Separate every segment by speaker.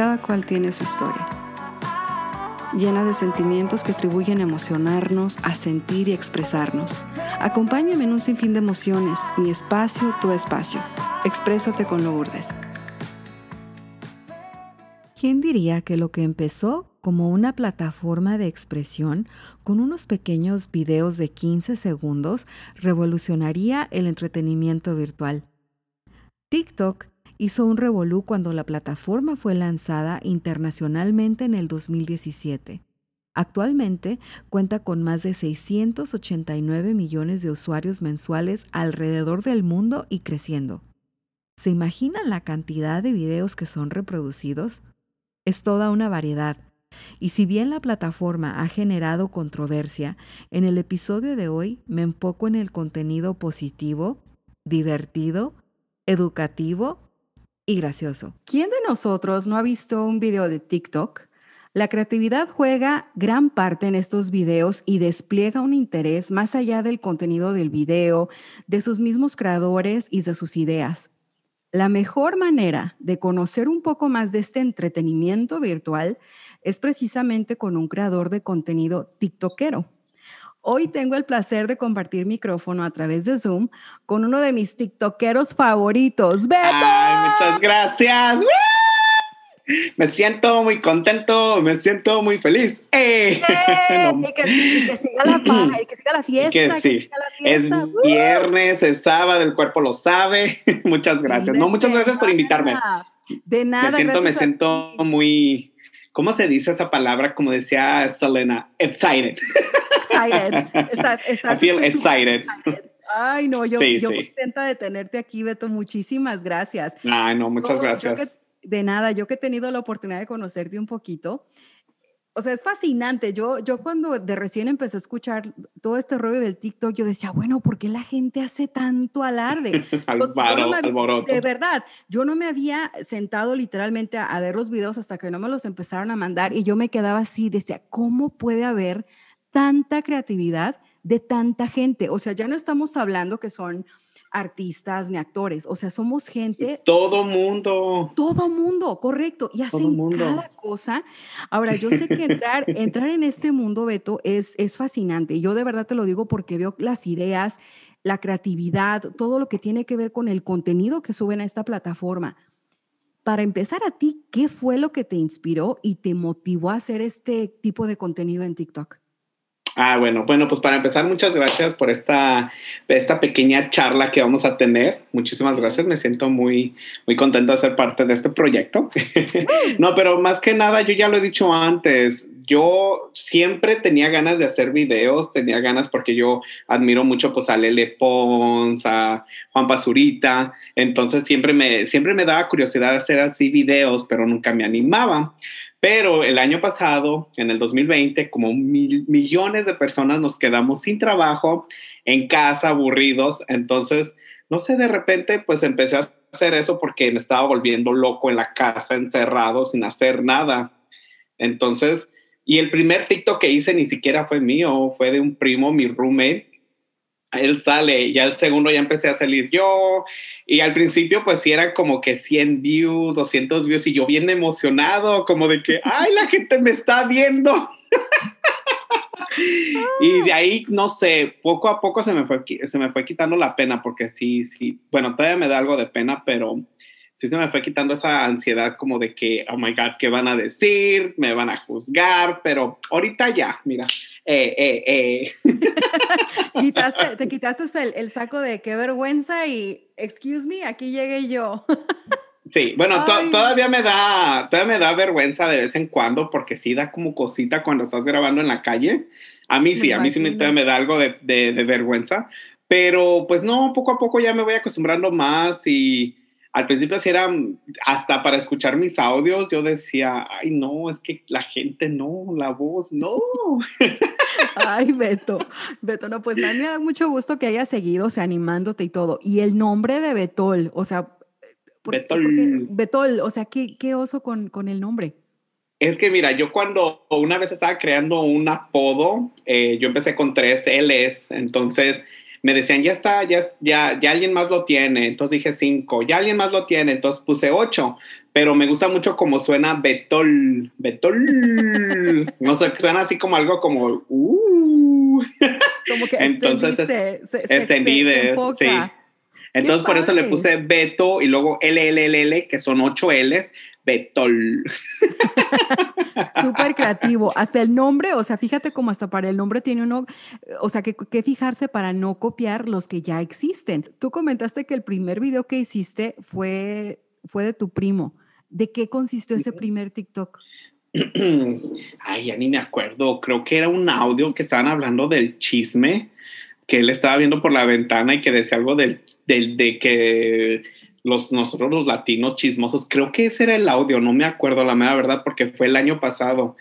Speaker 1: cada cual tiene su historia, llena de sentimientos que atribuyen a emocionarnos, a sentir y expresarnos. Acompáñame en un sinfín de emociones, mi espacio, tu espacio. Exprésate con Lourdes. ¿Quién diría que lo que empezó como una plataforma de expresión con unos pequeños videos de 15 segundos revolucionaría el entretenimiento virtual? TikTok hizo un revolú cuando la plataforma fue lanzada internacionalmente en el 2017. Actualmente cuenta con más de 689 millones de usuarios mensuales alrededor del mundo y creciendo. ¿Se imaginan la cantidad de videos que son reproducidos? Es toda una variedad. Y si bien la plataforma ha generado controversia, en el episodio de hoy me enfoco en el contenido positivo, divertido, educativo y gracioso. ¿Quién de nosotros no ha visto un video de TikTok? La creatividad juega gran parte en estos videos y despliega un interés más allá del contenido del video, de sus mismos creadores y de sus ideas. La mejor manera de conocer un poco más de este entretenimiento virtual es precisamente con un creador de contenido TikTokero. Hoy tengo el placer de compartir micrófono a través de Zoom con uno de mis TikTokeros favoritos, Beto.
Speaker 2: Muchas gracias. Me siento muy contento, me siento muy feliz. ¡Eh!
Speaker 1: y, que, siga la paja, y que siga la fiesta.
Speaker 2: Que, sí. Es viernes, es sábado, el cuerpo lo sabe. muchas gracias. No, muchas gracias por invitarme.
Speaker 1: De nada.
Speaker 2: Me siento, me siento muy, ¿cómo se dice esa palabra? Como decía Selena, excited.
Speaker 1: Excited. Estás, estás,
Speaker 2: I feel excited.
Speaker 1: Ay, no, yo, sí, yo contenta de tenerte aquí, Beto. Muchísimas gracias.
Speaker 2: Ay, no, muchas gracias.
Speaker 1: de nada, yo que he tenido la oportunidad de conocerte un poquito, o sea, es fascinante. Yo, yo cuando de recién empecé a escuchar todo este rollo del TikTok, yo decía, bueno, ¿por qué la gente hace tanto alarde? de verdad, yo no me había sentado literalmente a, a, ver los videos hasta que no me los empezaron a mandar y yo me quedaba así, decía, ¿cómo puede haber tanta creatividad de tanta gente? O sea, ya no estamos hablando que son artistas ni actores, o sea, somos gente...
Speaker 2: todo mundo.
Speaker 1: Todo mundo, correcto, y hacen cada cosa. Ahora, yo sé que entrar, entrar en este mundo, Beto, es, es fascinante. Yo de verdad te lo digo porque veo las ideas, la creatividad, todo lo que tiene que ver con el contenido que suben a esta plataforma. Para empezar a ti, ¿qué fue lo que te inspiró y te motivó a hacer este tipo de contenido en TikTok?
Speaker 2: Ah, bueno, bueno, pues para empezar, muchas gracias por esta, esta pequeña charla que vamos a tener. Muchísimas gracias, me siento muy, muy contento de ser parte de este proyecto. no, pero más que nada, yo ya lo he dicho antes, yo siempre tenía ganas de hacer videos, tenía ganas porque yo admiro mucho pues a Lele Pons, a Juan Pazurita, entonces siempre me, siempre me daba curiosidad hacer así videos, pero nunca me animaba. Pero el año pasado, en el 2020, como mil, millones de personas nos quedamos sin trabajo, en casa, aburridos. Entonces, no sé, de repente, pues empecé a hacer eso porque me estaba volviendo loco en la casa, encerrado, sin hacer nada. Entonces, y el primer TikTok que hice ni siquiera fue mío, fue de un primo, mi roommate, él sale, ya el segundo ya empecé a salir yo, y al principio pues sí eran como que 100 views, 200 views, y yo bien emocionado, como de que, ay, la gente me está viendo. y de ahí, no sé, poco a poco se me, fue, se me fue quitando la pena, porque sí, sí, bueno, todavía me da algo de pena, pero sí se me fue quitando esa ansiedad como de que, oh my God, ¿qué van a decir? Me van a juzgar, pero ahorita ya, mira, eh, eh, eh.
Speaker 1: te quitaste el, saco de qué vergüenza y, excuse me, aquí llegué yo.
Speaker 2: Sí, bueno, todavía me da, todavía me da vergüenza de vez en cuando porque sí da como cosita cuando estás grabando en la calle. A mí sí, a mí sí me, me da algo de, de, de, vergüenza, pero pues no, poco a poco ya me voy acostumbrando más y al principio sí era hasta para escuchar mis audios, yo decía, ay no, es que la gente no, la voz no.
Speaker 1: Ay, Beto, Beto, no, pues me da mucho gusto que hayas seguido, o sea, animándote y todo. Y el nombre de Betol, o sea,
Speaker 2: Betol.
Speaker 1: Betol, o sea, ¿qué, qué oso con, con, el nombre?
Speaker 2: Es que mira, yo cuando una vez estaba creando un apodo, eh, yo empecé con tres L's, entonces me decían, ya está, ya, ya, ya alguien más lo tiene. Entonces dije cinco, ya alguien más lo tiene. Entonces puse ocho. pero me gusta mucho como suena Betol, Betol. no sé, suena así como algo como, uh.
Speaker 1: Como que
Speaker 2: Entonces,
Speaker 1: extendiste, se- se-
Speaker 2: extendí
Speaker 1: se-
Speaker 2: sí. Entonces por eso le puse Beto y luego LLLL, que son ocho L's, Betol.
Speaker 1: Súper creativo. Hasta el nombre, o sea, fíjate cómo hasta para el nombre tiene uno, o sea, que, que fijarse para no copiar los que ya existen. Tú comentaste que el primer video que hiciste fue, fue de tu primo. ¿De qué consistió ese primer TikTok?
Speaker 2: Ay, ya ni me acuerdo. Creo que era un audio que estaban hablando del chisme, que él estaba viendo por la ventana y que decía algo del, del- de que los, nosotros los latinos chismosos, creo que ese era el audio, no me acuerdo la mera verdad porque fue el año pasado.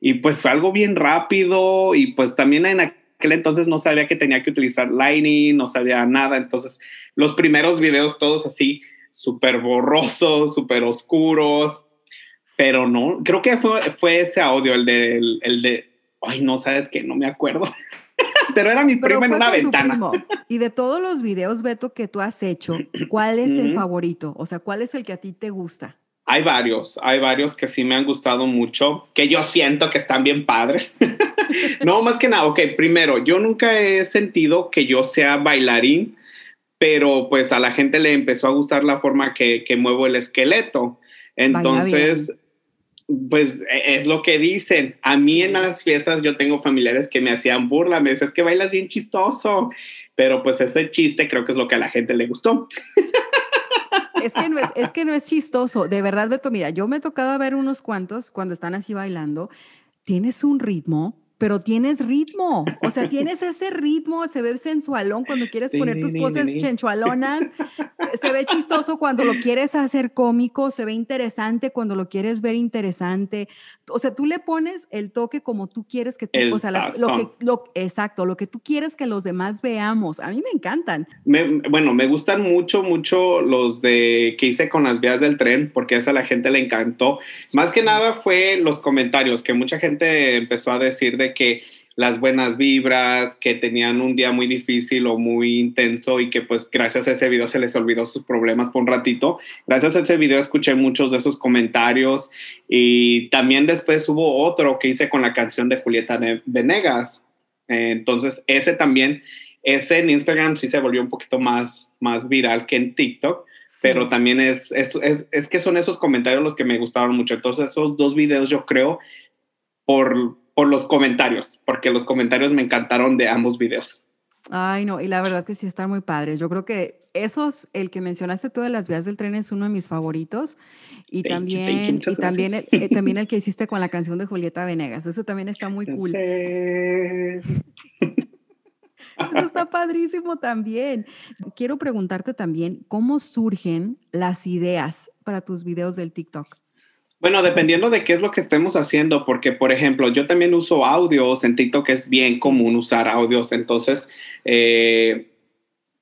Speaker 2: Y pues fue algo bien rápido y pues también en aquel entonces no sabía que tenía que utilizar Lightning, no sabía nada. Entonces los primeros videos todos así, súper borrosos, súper oscuros pero no, creo que fue, fue ese audio, el de, el, el de, ay, no, sabes que no me acuerdo, pero era mi primo en una ventana.
Speaker 1: primo. Y de todos los videos, Beto, que tú has hecho, ¿cuál es el favorito? O sea, ¿cuál es el que a ti te gusta?
Speaker 2: Hay varios, hay varios que sí me han gustado mucho, que yo siento que están bien padres. no, más que nada, ok, primero, yo nunca he sentido que yo sea bailarín, pero pues a la gente le empezó a gustar la forma que, que muevo el esqueleto. Entonces, pues e- es lo que dicen. A mí en las fiestas yo tengo familiares que me hacían burla, me dicen, es que bailas bien chistoso, pero pues ese chiste creo que es lo que a la gente le gustó.
Speaker 1: Es que, no es, es que no es chistoso. De verdad, Beto, mira, yo me he tocado ver unos cuantos cuando están así bailando. Tienes un ritmo, pero tienes ritmo. O sea, tienes ese ritmo, se ve sensualón cuando quieres poner tus poses chenchualonas. Se ve chistoso cuando lo quieres hacer cómico, se ve interesante cuando lo quieres ver interesante. O sea, tú le pones el toque como tú quieres que tú,
Speaker 2: El
Speaker 1: o sea, la- lo que, lo, exacto, lo que tú quieres que los demás veamos. A mí me encantan.
Speaker 2: Me- bueno, me gustan mucho, mucho los de que hice con las vías del tren, porque eso a la gente le encantó. Más que nada fue los comentarios, que mucha gente empezó a decir de que las buenas vibras, que tenían un día muy difícil o muy intenso y que pues gracias a ese video se les olvidó sus problemas por un ratito. Gracias a ese video escuché muchos de esos comentarios y también después hubo otro que hice con la canción de Julieta Ne- Venegas. Entonces ese también ese en Instagram sí se volvió un poquito más, más viral que en TikTok, pero también es, es, es, es que son esos comentarios los que me gustaron mucho. Entonces, esos dos videos yo creo por, por los comentarios, porque los comentarios me encantaron de ambos videos.
Speaker 1: Ay, no, y la verdad que sí están muy padres. Yo creo que esos, el que mencionaste tú de las vías del tren es uno de mis favoritos. Y
Speaker 2: Thank
Speaker 1: también,
Speaker 2: you,
Speaker 1: y también, el, eh, también el que hiciste con la canción de Julieta Venegas. Eso también está muy cool. Eso está padrísimo también. Quiero preguntarte también, ¿cómo surgen las ideas para tus videos del TikTok?
Speaker 2: Bueno, dependiendo de qué es lo que estemos haciendo, porque por ejemplo, yo también uso audios en TikTok, es bien común usar audios, entonces eh,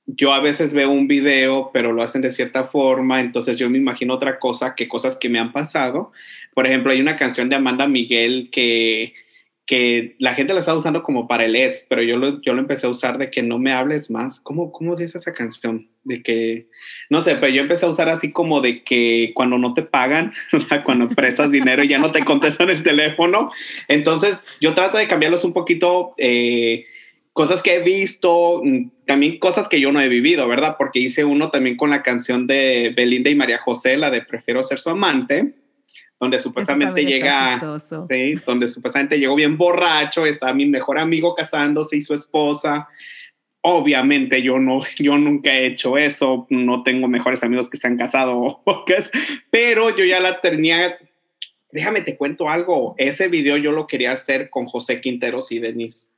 Speaker 2: yo a veces veo un video, pero lo hacen de cierta forma, entonces yo me imagino otra cosa que cosas que me han pasado. Por ejemplo, hay una canción de Amanda Miguel que, que la gente la está usando como para el ads, pero yo lo, yo lo empecé a usar de que no me hables más. ¿Cómo, ¿Cómo dice esa canción? De que, no sé, pero yo empecé a usar así como de que cuando no te pagan, cuando prestas dinero y ya no te contestan el teléfono. Entonces yo trato de cambiarlos un poquito. eh, cosas que he visto, mm, también cosas que yo no he vivido, ¿verdad? Porque hice uno también con la canción de Belinda y María José, la de Prefiero ser su amante, donde supuestamente llega, sí, donde supuestamente llegó bien borracho, está mi mejor amigo casándose y su esposa. Obviamente yo no, yo nunca he hecho eso, no tengo mejores amigos que se han casado, pero yo ya la tenía. Déjame te cuento algo. Ese video yo lo quería hacer con José Quinteros y Denise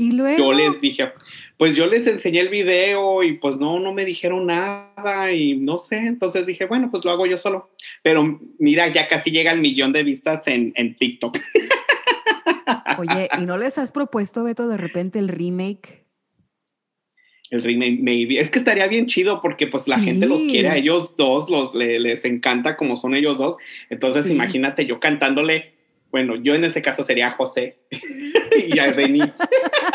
Speaker 1: Y luego,
Speaker 2: yo les dije, pues yo les enseñé el video y pues no, no me dijeron nada y no sé, entonces dije, bueno, pues lo hago yo solo. Pero mira, ya casi llega el millón de vistas en, en TikTok.
Speaker 1: oye, ¿y no les has propuesto, Beto, de repente el remake?
Speaker 2: El remake, maybe. Es que estaría bien chido porque pues la gente los quiere a ellos dos, los, le- les encanta como son ellos dos. Entonces
Speaker 1: Sí.
Speaker 2: imagínate yo cantándole, bueno, yo en este caso sería José y a Denise.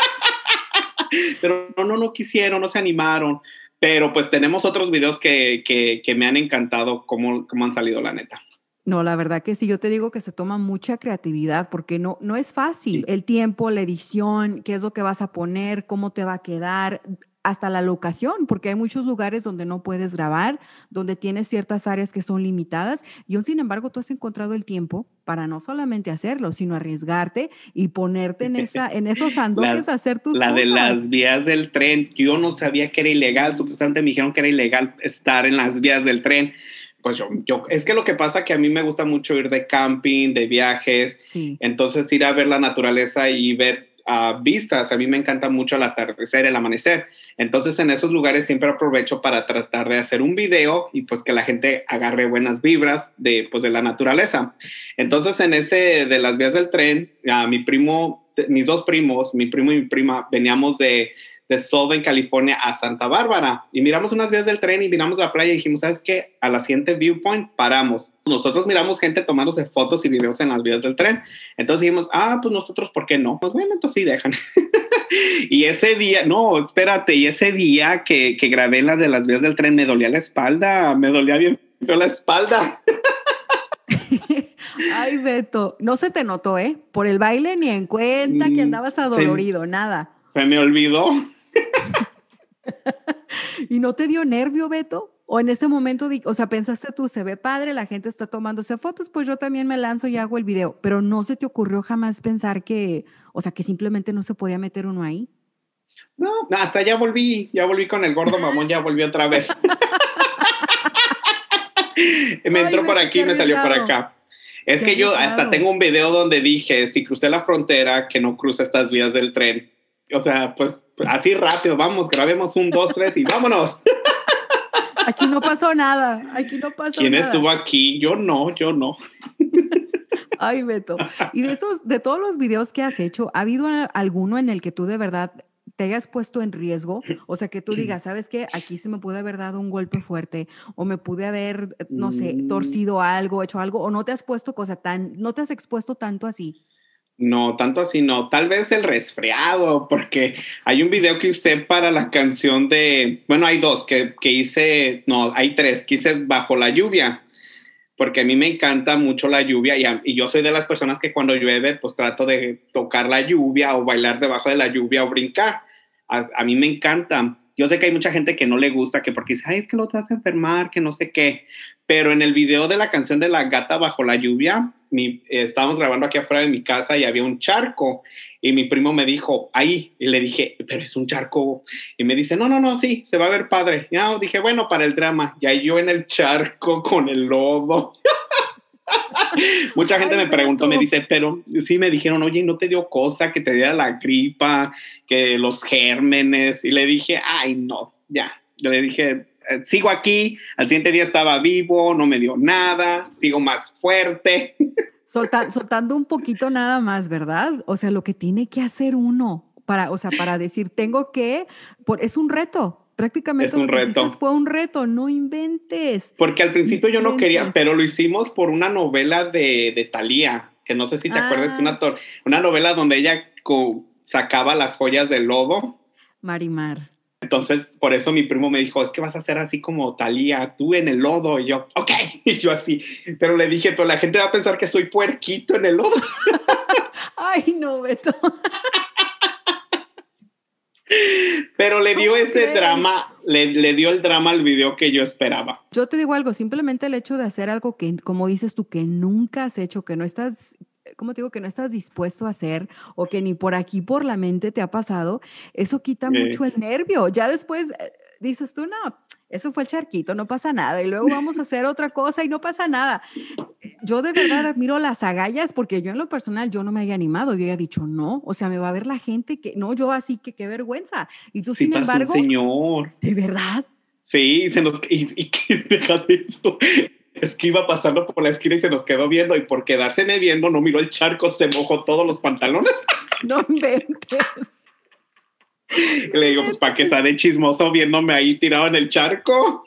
Speaker 2: Pero no, no, no quisieron, no se animaron. Pero pues tenemos otros videos que, que, que me han encantado cómo, cómo han salido, la neta.
Speaker 1: No, la verdad que sí, yo te digo que se toma mucha creatividad porque no, no es fácil. El tiempo, la edición, qué es lo que vas a poner, cómo te va a quedar, hasta la locación, porque hay muchos lugares donde no puedes grabar, donde tienes ciertas áreas que son limitadas y aún sin embargo tú has encontrado el tiempo para no solamente hacerlo, sino arriesgarte y ponerte en, esa, en esos andoques a hacer tus
Speaker 2: la
Speaker 1: cosas.
Speaker 2: La de las vías del tren, yo no sabía que era ilegal, supuestamente me dijeron que era ilegal estar en las vías del tren pues yo, yo, es que lo que pasa que a mí me gusta mucho ir de camping, de viajes,
Speaker 1: sí.
Speaker 2: entonces ir a ver la naturaleza y ver uh, vistas, a mí me encanta mucho el atardecer, el amanecer, entonces en esos lugares siempre aprovecho para tratar de hacer un video y pues que la gente agarre buenas vibras de, pues, de la naturaleza. Entonces en ese de las vías del tren, uh, mi primo, mis dos primos, mi primo y mi prima, veníamos de de Solvang, California a Santa Bárbara y miramos unas vías del tren y miramos la playa y dijimos, ¿sabes qué? A la siguiente viewpoint paramos. Nosotros miramos gente tomándose fotos y videos en las vías del tren. Entonces dijimos, ah, pues nosotros, ¿por qué no? Pues bueno, entonces sí dejan. y ese día, no, espérate, y ese día que, que grabé las de las vías del tren me dolía la espalda, me dolía bien la espalda.
Speaker 1: Ay, Beto, no se te notó, ¿eh? Por el baile ni en cuenta que andabas adolorido,
Speaker 2: se,
Speaker 1: nada.
Speaker 2: Se me olvidó.
Speaker 1: ¿Y no te dio nervio, Beto? O en ese momento, o sea, pensaste tú, se ve padre, la gente está tomándose fotos, pues yo también me lanzo y hago el video, pero no se te ocurrió jamás pensar que, o sea, que simplemente no se podía meter uno ahí.
Speaker 2: No, hasta ya volví, ya volví con el gordo mamón, ya volví otra vez. me entró
Speaker 1: Ay,
Speaker 2: por aquí y me salió por acá. Es que yo hasta tengo un video donde dije, si crucé la frontera, que no cruce estas vías del tren. O sea, pues así rápido, vamos, grabemos un, dos, tres y vámonos.
Speaker 1: Aquí no pasó nada, aquí no pasó
Speaker 2: ¿Quién
Speaker 1: nada.
Speaker 2: estuvo aquí? Yo no, yo no.
Speaker 1: Ay, Beto. Y de esos, de todos los videos que has hecho, ¿ha habido alguno en el que tú de verdad te hayas puesto en riesgo? O sea, que tú digas, ¿sabes qué? Aquí se me pude haber dado un golpe fuerte o me pude haber, no sé,
Speaker 2: Mm.
Speaker 1: torcido algo, hecho algo, o no te has puesto cosa tan, no te has expuesto tanto así.
Speaker 2: No, tanto así no. Tal vez el resfriado, porque hay un video que usé para la canción de, bueno, hay dos que, que hice, no, hay tres, que hice bajo la lluvia, porque a mí me encanta mucho la lluvia y, y yo soy de las personas que cuando llueve, pues trato de tocar la lluvia o bailar debajo de la lluvia o brincar. A, a mí me encanta. Yo sé que hay mucha gente que no le gusta, que porque dice, ay, es que lo te vas a enfermar, que no sé qué. Pero en el video de la canción de la gata bajo la lluvia, mi, eh, estábamos grabando aquí afuera de mi casa y había un charco. Y mi primo me dijo, ahí. Y le dije, pero es un charco. Y me dice, no, no, no, sí, se va a ver padre. Y ah, dije, bueno, para el drama. Y ahí yo en el charco con el lodo. Mucha gente
Speaker 1: Ay,
Speaker 2: me preguntó, me dice, pero sí me dijeron, oye, ¿no te dio cosa que te diera la gripa, que los gérmenes? Y le dije, ay, no, ya. Yo le dije, eh, sigo aquí, al siguiente día estaba vivo, no me dio nada, sigo más fuerte.
Speaker 1: Solta- soltando un poquito nada más, ¿verdad? O sea, lo que tiene que hacer uno para, o sea, para decir, tengo que, por, es un reto. Prácticamente
Speaker 2: Es un
Speaker 1: lo que hiciste
Speaker 2: reto.
Speaker 1: fue un reto, no inventes.
Speaker 2: Porque al principio yo no quería, pero lo hicimos por una novela de, de Thalía, que no sé si te acuerdas,
Speaker 1: Ah.
Speaker 2: que una, una novela donde ella sacaba las joyas del lodo.
Speaker 1: Marimar.
Speaker 2: Entonces, por eso mi primo me dijo, es que vas a hacer así como Talía, tú en el lodo. Y yo, ok. Y yo así. Pero le dije, pero la gente va a pensar que soy puerquito en el lodo.
Speaker 1: Ay, no, Beto.
Speaker 2: Pero le dio
Speaker 1: ¿Cómo
Speaker 2: ese
Speaker 1: crees?
Speaker 2: drama, le, le dio el drama al video que yo esperaba.
Speaker 1: Yo te digo algo, simplemente el hecho de hacer algo que, como dices tú, que nunca has hecho, que no estás, ¿cómo te digo? Que no estás dispuesto a hacer o que ni por aquí por la mente te ha pasado, eso quita mucho el nervio. Ya después eh, dices tú, no, eso fue el charquito, no pasa nada. Y luego vamos a hacer otra cosa y no pasa nada. Yo de verdad admiro las agallas porque yo en lo personal yo no me había animado, yo había dicho no, o sea, me va a ver la gente que, no, yo así que qué vergüenza. Y tú,
Speaker 2: Sí
Speaker 1: sin embargo,
Speaker 2: señor.
Speaker 1: de verdad,
Speaker 2: Sí, se nos, y, deja de eso. Es que iba pasando por la esquina y se nos quedó viendo y por quedárseme viendo no miró el charco, se mojó todos los pantalones.
Speaker 1: no inventes.
Speaker 2: Y le digo, pues para que está de chismoso viéndome ahí tirado en el charco.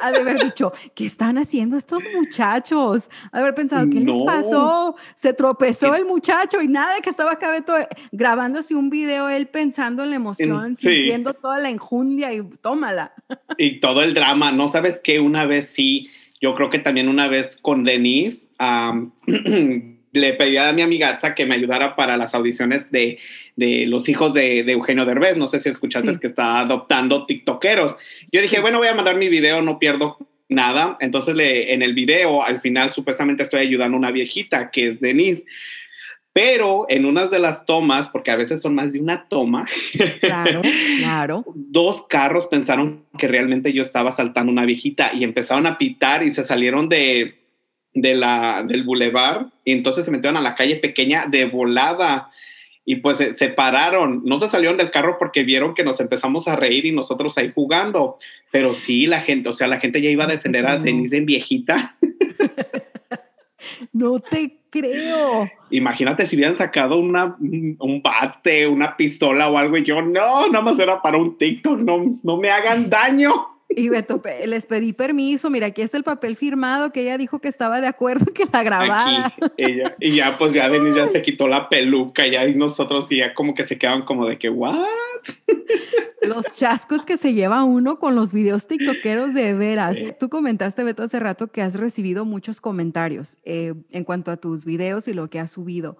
Speaker 1: ha de haber dicho, ¿qué están haciendo estos muchachos? Ha de haber pensado, ¿qué les
Speaker 2: No.
Speaker 1: pasó? Se tropezó el muchacho y nada que estaba acá Beto, eh, grabándose un video él pensando en la emoción, sintiendo toda la enjundia y tómala.
Speaker 2: y todo el drama. No sabes que una vez sí, yo creo que también una vez con Denise, le pedí a mi amiga que me ayudara para las audiciones de, de los hijos de, de, Eugenio Derbez. No sé si escuchaste que está adoptando TikTokeros. Yo dije, bueno, voy a mandar mi video, no pierdo nada. Entonces, le, en el video, al final, supuestamente estoy ayudando a una viejita que es Denise. Pero en unas de las tomas, porque a veces son más de una toma,
Speaker 1: claro, claro.
Speaker 2: dos carros pensaron que realmente yo estaba saltando una viejita y empezaron a pitar y se salieron de, de la, del bulevar y entonces se metieron a la calle pequeña de volada y pues se, pararon, no se salieron del carro porque vieron que nos empezamos a reír y nosotros ahí jugando, pero sí la gente, o sea, la gente ya iba a defender a Denise en viejita.
Speaker 1: No te creo.
Speaker 2: Imagínate si hubieran sacado una, un bate, una pistola o algo y yo, no, nada más era para un TikTok, no, no me hagan daño.
Speaker 1: Y Beto, les pedí permiso, mira, aquí está el papel firmado que ella dijo que estaba de acuerdo que la grabara.
Speaker 2: y ya, pues ya Denise ya se quitó la peluca, ya y nosotros ya como que se quedaban como de que, ¿what?
Speaker 1: Los chascos que se lleva uno con los videos tiktokeros de veras. Tú comentaste, Beto, hace rato que has recibido muchos comentarios eh, en cuanto a tus videos y lo que has subido.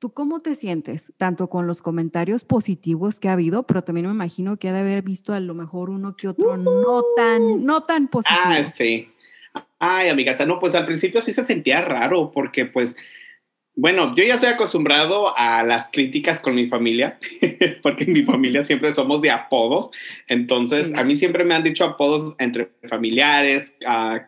Speaker 1: ¿Tú cómo te sientes? Tanto con los comentarios positivos que ha habido, pero también me imagino que ha de haber visto a lo mejor uno que otro no tan, no tan positivo.
Speaker 2: Ah, sí. Ay, amiga, no, pues al principio sí se sentía raro porque pues bueno, yo ya estoy acostumbrado a las críticas con mi familia, porque en mi familia siempre somos de apodos. Entonces, a mí siempre me han dicho apodos entre familiares,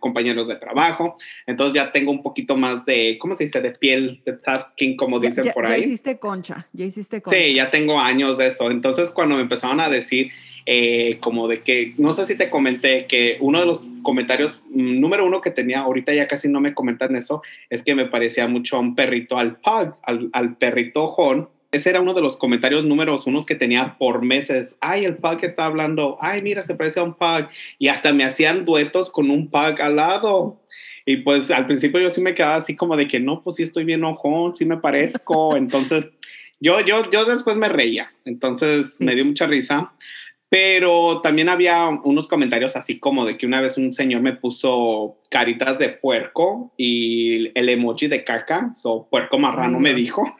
Speaker 2: compañeros de trabajo. Entonces, ya tengo un poquito más de, ¿cómo se dice? De piel, de tough skin, como dicen por ahí.
Speaker 1: Ya hiciste concha, ya hiciste concha.
Speaker 2: Sí, ya tengo años de eso. Entonces, cuando me empezaron a decir, eh, como de que, no sé si te comenté que uno de los comentarios mm, número uno que tenía, ahorita ya casi no me comentan eso, es que me parecía mucho a un perrito, al pug, al, al perrito Jon. Ese era uno de los comentarios números unos que tenía por meses. Ay, el pug está hablando. Ay, mira, se parece a un pug. Y hasta me hacían duetos con un pug al lado. Y pues al principio yo sí me quedaba así como de que no, pues sí estoy bien ojón, sí me parezco. Entonces yo, yo, yo después me reía. Entonces me dio mucha risa. Pero también había unos comentarios así como de que una vez un señor me puso caritas de puerco y el emoji de caca, o puerco marrano me dijo.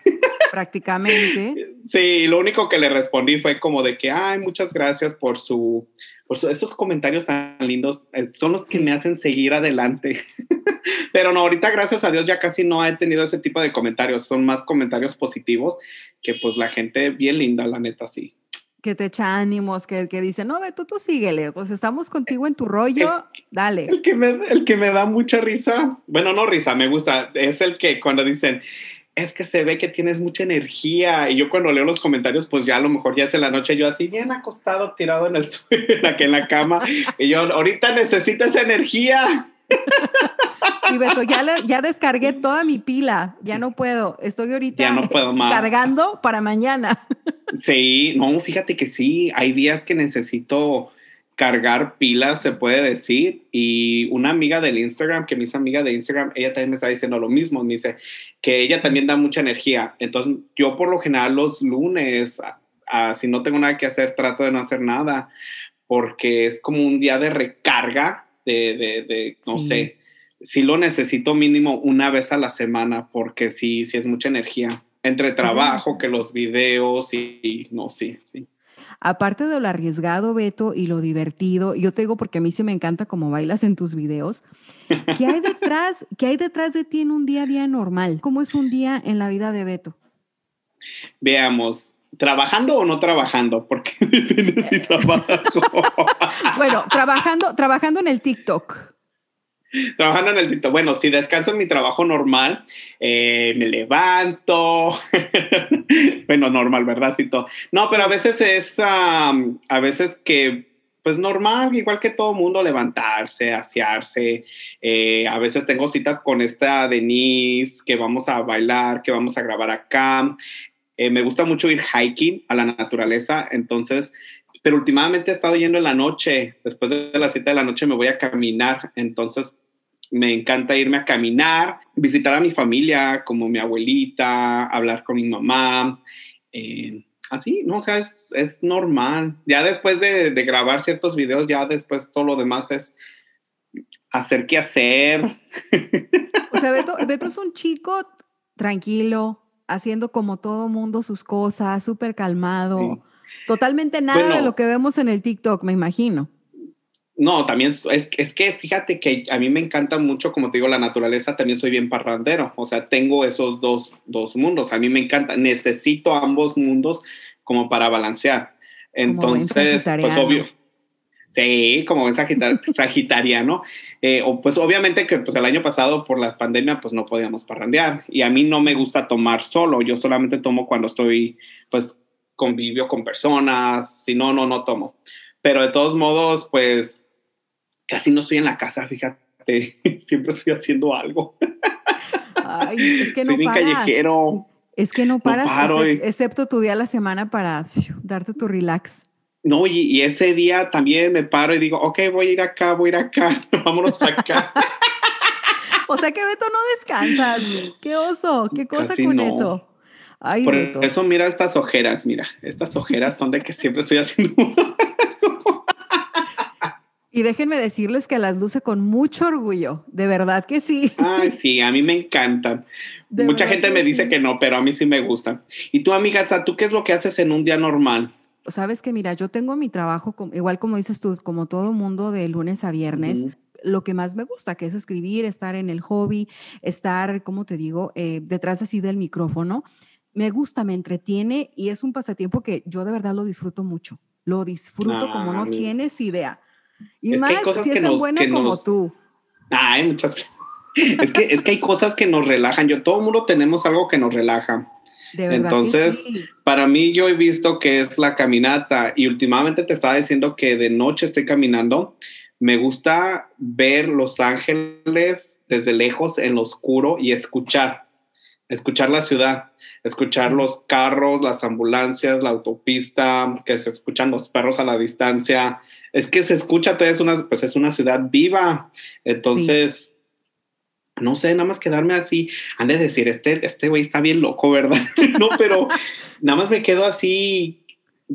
Speaker 1: Prácticamente.
Speaker 2: sí, lo único que le respondí fue como de que, ay, muchas gracias por su, por esos comentarios tan lindos, son los que me hacen seguir adelante. Pero no, ahorita gracias a Dios ya casi no he tenido ese tipo de comentarios, son más comentarios positivos que pues la gente bien linda, la neta, sí
Speaker 1: que te echa ánimos, que, que dice, no, Beto, tú síguele, pues estamos contigo en tu rollo, dale.
Speaker 2: El que, me, el que me da mucha risa, bueno, no risa, me gusta, es el que cuando dicen, es que se ve que tienes mucha energía, y yo cuando leo los comentarios, pues ya a lo mejor ya es en la noche, yo así bien acostado, tirado en el suelo, aquí en la cama, y yo, ahorita necesito esa energía.
Speaker 1: Y Beto, ya, ya descargué toda mi pila, ya no puedo, estoy ahorita
Speaker 2: ya no puedo más.
Speaker 1: cargando para mañana.
Speaker 2: Sí, no, fíjate que sí, hay días que necesito cargar pilas, se puede decir, y una amiga del Instagram, que mi amiga de Instagram, ella también me está diciendo lo mismo, me dice que ella también da mucha energía, entonces yo por lo general los lunes, si no tengo nada que hacer, trato de no hacer nada, porque es como un día de recarga, de, de, de no sé, si lo necesito mínimo una vez a la semana, porque sí, sí es mucha energía entre trabajo, que los videos y, no, sí, sí.
Speaker 1: Aparte de lo arriesgado, Beto, y lo divertido, yo te digo porque a mí sí me encanta cómo bailas en tus videos, ¿qué hay detrás, ¿qué hay detrás de ti en un día a día normal? ¿Cómo es un día en la vida de Beto?
Speaker 2: Veamos, ¿Trabajando o no trabajando? Porque depende si trabajo.
Speaker 1: bueno, trabajando, trabajando en el TikTok.
Speaker 2: Trabajando en el TikTok. Bueno, si descanso en mi trabajo normal, eh, me levanto. bueno, normal, ¿verdad? No, pero a veces es, a veces que, pues normal, igual que todo mundo, levantarse, asearse. Eh, a veces tengo citas con esta Denise, que vamos a bailar, que vamos a grabar acá. Eh, me gusta mucho ir hiking a la naturaleza, entonces pero últimamente he estado yendo en la noche, después de la cita de la noche me voy a caminar, entonces me encanta irme a caminar, visitar a mi familia, como mi abuelita, hablar con mi mamá. Eh, así, ¿no? O sea, es, normal. Ya después de, grabar ciertos videos, ya después todo lo demás es hacer qué hacer.
Speaker 1: O sea, Beto, Beto es un chico tranquilo, haciendo como todo mundo sus cosas, súper calmado. Totalmente nada de lo que vemos en el TikTok, me imagino.
Speaker 2: No, también es, es, que fíjate que a mí me encanta mucho, como te digo, la naturaleza, también soy bien parrandero, o sea, tengo esos dos, dos mundos, a mí me encanta, necesito ambos mundos como para balancear. Entonces, pues obvio. Sí, como buen sagitariano. Eh, o pues obviamente que pues el año pasado por la pandemia pues no podíamos parrandear y a mí no me gusta tomar solo, yo solamente tomo cuando estoy pues convivio con personas, si no, no, no tomo. Pero de todos modos pues casi no estoy en la casa, fíjate, siempre estoy haciendo algo.
Speaker 1: Ay, es que no Soy paras. callejero. Es que no paras, excepto, tu día a la semana para darte tu relax.
Speaker 2: No, y, ese día también me paro y digo, ok, voy a ir acá, voy a ir acá, vámonos acá.
Speaker 1: o sea que Beto no descansas. Qué oso, qué cosa con eso.
Speaker 2: Ay, Por eso mira estas ojeras, mira, estas ojeras son de que siempre estoy haciendo
Speaker 1: Y déjenme decirles que las luce con mucho orgullo, de verdad que sí.
Speaker 2: Ay, sí, a mí me encantan. Mucha gente me dice que no, pero a mí sí me gustan. Y tú, amiga, ¿tú qué es lo que haces en un día normal?
Speaker 1: Sabes que, mira, yo tengo mi trabajo, igual como dices tú, como todo mundo, de lunes a viernes. Lo que más me gusta, que es escribir, estar en el hobby, estar, como te digo, eh, detrás así del micrófono. Me gusta, me entretiene y es un pasatiempo que yo de verdad lo disfruto mucho. Lo disfruto como no tienes idea. Y más si es tan buena como tú.
Speaker 2: Ay, muchas es que, es que hay cosas que nos relajan. Yo, todo el mundo tenemos algo que nos relaja. De verdad Entonces, para mí yo he visto que es la caminata y últimamente te estaba diciendo que de noche estoy caminando. Me gusta ver Los Ángeles desde lejos en lo oscuro y escuchar, escuchar la ciudad, escuchar los carros, las ambulancias, la autopista, que se escuchan los perros a la distancia, es que se escucha, es una, pues es una ciudad viva. Entonces, no sé, nada más quedarme así. Han de decir, este, este güey está bien loco, ¿verdad? no, pero nada más me quedo así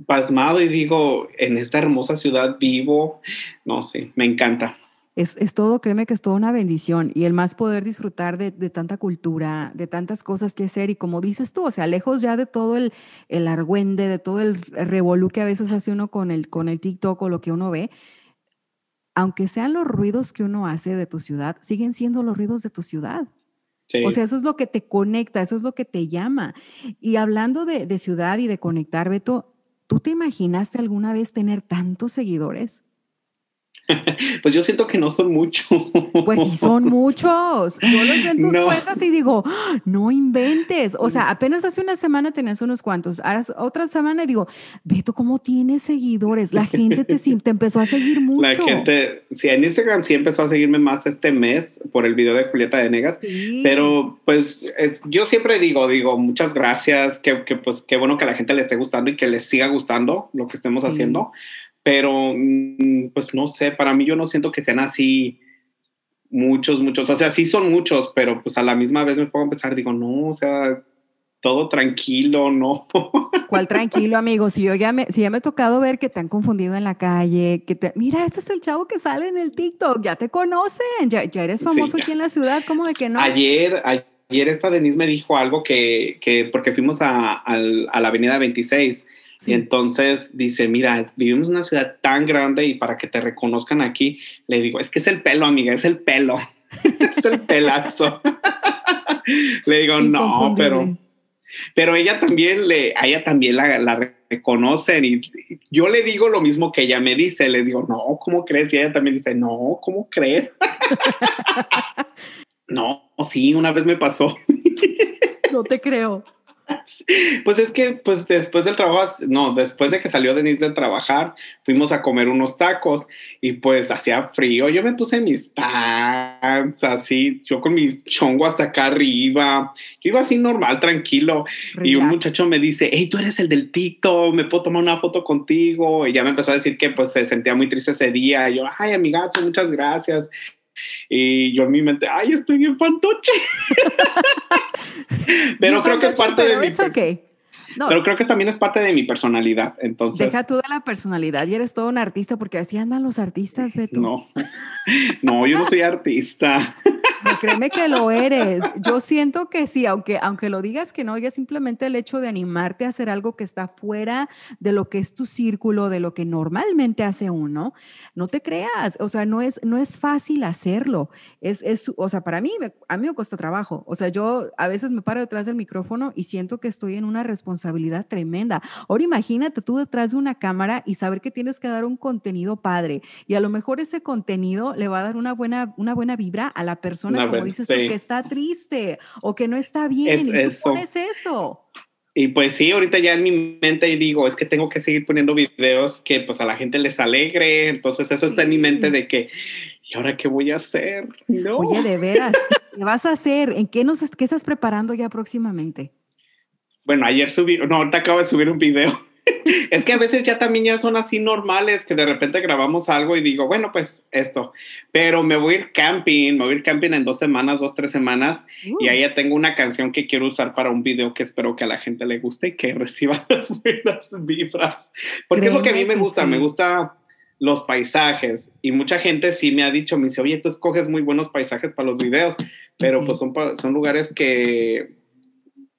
Speaker 2: pasmado y digo, en esta hermosa ciudad vivo. No sé, me encanta
Speaker 1: es, todo, créeme que es toda una bendición y el más poder disfrutar de, tanta cultura, de tantas cosas que hacer y como dices tú, o sea, lejos ya de todo el, el argüende, de todo el revolú que a veces hace uno con el, con el TikTok o lo que uno ve, aunque sean los ruidos que uno hace de tu ciudad, siguen siendo los ruidos de tu ciudad. O sea, eso es lo que te conecta, eso es lo que te llama. Y hablando de, de ciudad y de conectar, Beto, ¿tú te imaginaste alguna vez tener tantos seguidores?
Speaker 2: Pues yo siento que no son muchos.
Speaker 1: Pues sí son muchos. Yo los veo en tus cuentas y digo, ¡Ah! no inventes. O sea, apenas hace una semana tenías unos cuantos. Ahora otra semana y digo, Beto, ¿cómo tienes seguidores? La gente te, te empezó a seguir mucho. La
Speaker 2: gente, sí, en Instagram sí empezó a seguirme más este mes por el video de Julieta de Negas. Pero pues yo siempre digo, digo, muchas gracias, que, que, pues qué bueno que a la gente le esté gustando y que les siga gustando lo que estemos haciendo pero mm, pues no sé, para mí yo no siento que sean así muchos, muchos, o sea, sí son muchos, pero pues a la misma vez me puedo empezar, digo, no, o sea, todo tranquilo, ¿no?
Speaker 1: ¿Cuál tranquilo, amigo? Si yo ya me, si ya me he tocado ver que te han confundido en la calle, que te, mira, este es el chavo que sale en el TikTok, ya te conocen, ya, ya eres famoso aquí en la ciudad, ¿cómo de que no?
Speaker 2: Ayer, ayer esta Denise me dijo algo que, que porque fuimos a, a, a la avenida 26 y entonces dice, mira, vivimos en una ciudad tan grande y para que te reconozcan aquí, le digo, es que es el pelo, amiga, es el pelo, es el pelazo. le digo, no, pero, pero ella también le, a ella también la, la reconocen y yo le digo lo mismo que ella me dice, les digo, no, ¿cómo crees? Y ella también dice, no, ¿cómo crees? no, sí, una vez me pasó.
Speaker 1: no te creo.
Speaker 2: Pues es que, pues después del trabajo, no, después de que salió Denise de trabajar, fuimos a comer unos tacos y pues hacía frío. Yo me puse mis pants así, yo con mi chongo hasta acá arriba. Yo iba así normal, tranquilo. Y un muchacho me dice, hey, tú eres el del TikTok, me puedo tomar una foto contigo. Y ya me empezó a decir que pues se sentía muy triste ese día. Y yo, ay, amigazo, muchas gracias. Y yo en mi mente, ay, estoy bien fantoche. pero creo que es parte de mi... Pero creo que también es parte de mi personalidad, entonces.
Speaker 1: Deja tú de la personalidad y eres todo un artista porque así andan los artistas, Beto.
Speaker 2: No, no, yo no soy artista.
Speaker 1: créeme que lo eres. Yo siento que sí, aunque, aunque lo digas que no, ya simplemente el hecho de animarte a hacer algo que está fuera de lo que es tu círculo, de lo que normalmente hace uno, no te creas. O sea, no es, no es fácil hacerlo. Es, es, o sea, para mí, a mí me cuesta trabajo. O sea, yo a veces me paro detrás del micrófono y siento que estoy en una responsabilidad tremenda. Ahora imagínate tú detrás de una cámara y saber que tienes que dar un contenido padre y a lo mejor ese contenido le va a dar una buena, una buena vibra a la persona como dices tú, que está triste o que no está bien. y tú eso. pones eso.
Speaker 2: Y pues sí, ahorita ya en mi mente digo, es que tengo que seguir poniendo videos que pues a la gente les alegre. Entonces eso está en mi mente de que, ¿y ahora qué voy a hacer? No.
Speaker 1: Oye, de veras, ¿qué vas a hacer? ¿En qué, nos, qué estás preparando ya próximamente?
Speaker 2: Bueno, ayer subí, no, ahorita acabo de subir un video es que a veces ya también ya son así normales que de repente grabamos algo y digo, bueno, pues esto, pero me voy a ir camping, me voy a ir camping en dos semanas, dos, tres semanas y ahí ya tengo una canción que quiero usar para un video que espero que a la gente le guste y que reciba las buenas vibras. Porque es lo que a mí me gusta, me gusta los paisajes. Y mucha gente sí me ha dicho, me dice, oye, tú escoges muy buenos paisajes para los videos, pero pues son, son lugares que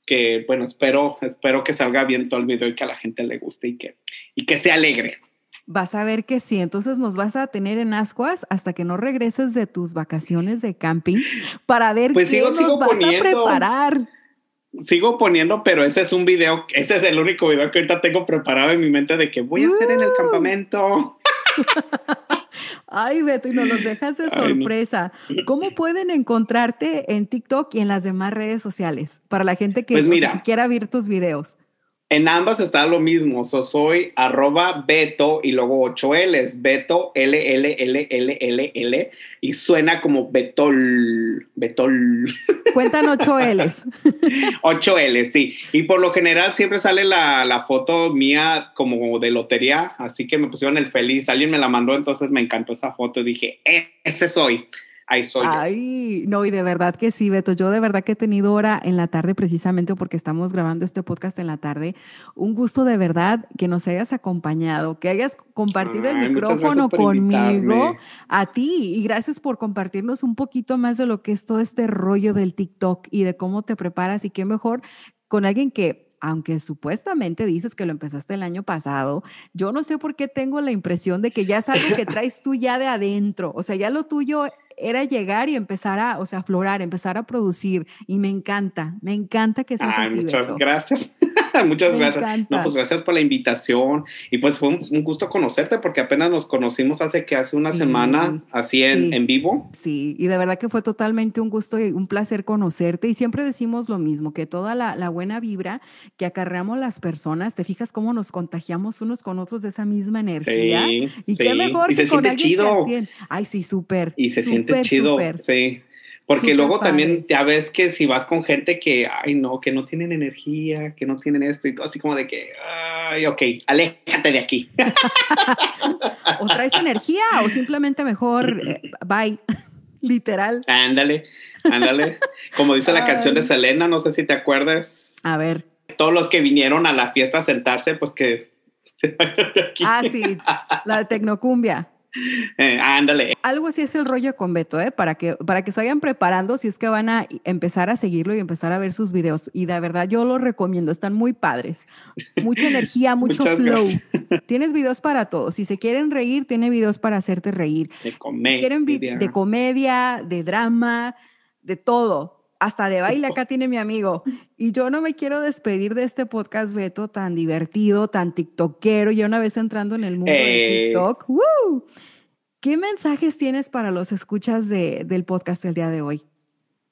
Speaker 2: que bueno, espero, espero que salga bien todo el video y que a la gente le guste y que, y que se alegre.
Speaker 1: Vas a ver que sí, entonces nos vas a tener en ascuas hasta que no regreses de tus vacaciones de camping para ver pues qué nos vas a preparar.
Speaker 2: Sigo poniendo, pero ese es un video, ese es el único video que ahorita tengo preparado en mi mente de que voy a hacer en el uh. campamento.
Speaker 1: Ay, Beto, y nos los dejas de sorpresa. ¿Cómo pueden encontrarte en TikTok y en las demás redes sociales para la gente que, pues que quiera ver tus videos?
Speaker 2: En ambas está lo mismo. soy arroba Beto y luego 8 L's. Beto L L L L L L y suena como Betol. Betol.
Speaker 1: Cuentan 8 L's.
Speaker 2: 8 L's, sí. Y por lo general siempre sale la, la, foto mía como de lotería. Así que me pusieron el feliz. Alguien me la mandó, entonces me encantó esa foto. Dije, e, ese soy ahí soy.
Speaker 1: Ay, no, y de verdad que sí, Beto. Yo de verdad que he tenido hora en la tarde precisamente porque estamos grabando este podcast en la tarde. Un gusto de verdad que nos hayas acompañado, que hayas compartido el micrófono conmigo, a ti, y gracias por compartirnos un poquito más de lo que es todo este rollo del TikTok y de cómo te preparas y qué mejor con alguien que aunque supuestamente dices que lo empezaste el año pasado, yo no sé por qué tengo la impresión de que ya es algo que traes tú ya de adentro. O sea, ya lo tuyo era llegar y empezar a, o sea, aflorar, empezar a producir. Y me encanta, me encanta que seas así.
Speaker 2: Muchas gracias. muchas gracias. No, pues gracias por la invitación. Y pues fue un, gusto conocerte porque apenas nos conocimos hace que hace una semana, así en, en vivo.
Speaker 1: Sí, y de verdad que fue totalmente un gusto y un placer conocerte. Y siempre decimos lo mismo, que toda la, la buena vibra que acarreamos las personas, te fijas cómo nos contagiamos unos con otros de esa misma energía. Sí, y qué mejor que con alguien chido. que Ay, sí, súper.
Speaker 2: Y se siente chido, sí. Porque luego también ya ves que si vas con gente que, ay, no, que no tienen energía, que no tienen esto y todo, así como de que, ay, ok, aléjate de aquí.
Speaker 1: o traes energía o simplemente mejor, eh, bye, literal.
Speaker 2: Ándale, ándale. Como dice la canción de Selena, no sé si te acuerdas.
Speaker 1: A ver.
Speaker 2: Todos los que vinieron a la fiesta a sentarse, pues que
Speaker 1: se vayan de aquí. Ah, sí, la de Tecnocumbia.
Speaker 2: Eh, ándale.
Speaker 1: Algo así es el rollo con Beto, ¿eh? Para que, para que se vayan preparando si es que van a empezar a seguirlo y empezar a ver sus videos. Y de verdad yo los recomiendo, están muy padres. Mucha energía, mucho flow. Tienes videos para todos. Si se quieren reír, tiene videos para hacerte reír.
Speaker 2: De comedia.
Speaker 1: quieren de comedia, de drama, de todo hasta de baile acá tiene mi amigo. Y yo no me quiero despedir de este podcast, Beto, tan divertido, tan tiktokero, ya una vez entrando en el mundo de TikTok. ¿Qué mensajes tienes para los escuchas de, del podcast el día de hoy?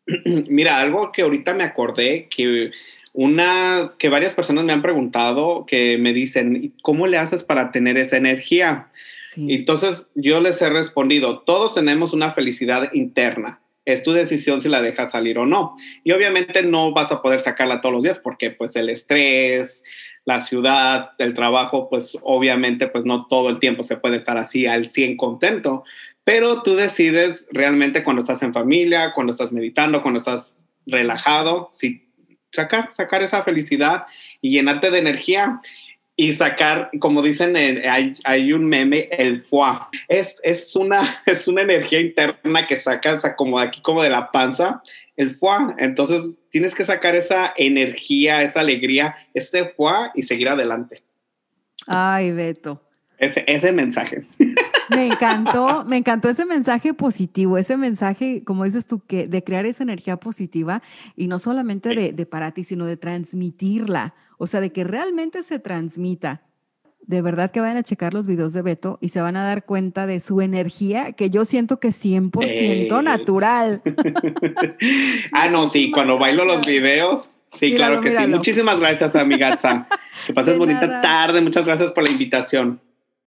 Speaker 2: Mira, algo que ahorita me acordé, que una, que varias personas me han preguntado, que me dicen, ¿cómo le haces para tener esa energía? Entonces yo les he respondido, todos tenemos una felicidad interna es tu decisión si la dejas salir o no. Y obviamente no vas a poder sacarla todos los días porque pues el estrés, la ciudad, el trabajo, pues obviamente pues no todo el tiempo se puede estar así al 100 contento, pero tú decides realmente cuando estás en familia, cuando estás meditando, cuando estás relajado, si sacar, sacar esa felicidad y llenarte de energía y sacar, como dicen, hay, hay, un meme, el foie. Es, es, una, es una energía interna que sacas como aquí, como de la panza, el foie. Entonces tienes que sacar esa energía, esa alegría, este foie y seguir adelante.
Speaker 1: Ay, Beto.
Speaker 2: Ese, ese mensaje.
Speaker 1: Me encantó, me encantó ese mensaje positivo, ese mensaje, como dices tú, que de crear esa energía positiva y no solamente de, de para ti, sino de transmitirla, o sea, de que realmente se transmita. De verdad que vayan a checar los videos de Beto y se van a dar cuenta de su energía, que yo siento que es 100% natural.
Speaker 2: ah, no, sí, cuando bailo los videos, sí, claro que sí. Muchísimas gracias, amiga Que pases bonita tarde. Muchas gracias por la invitación.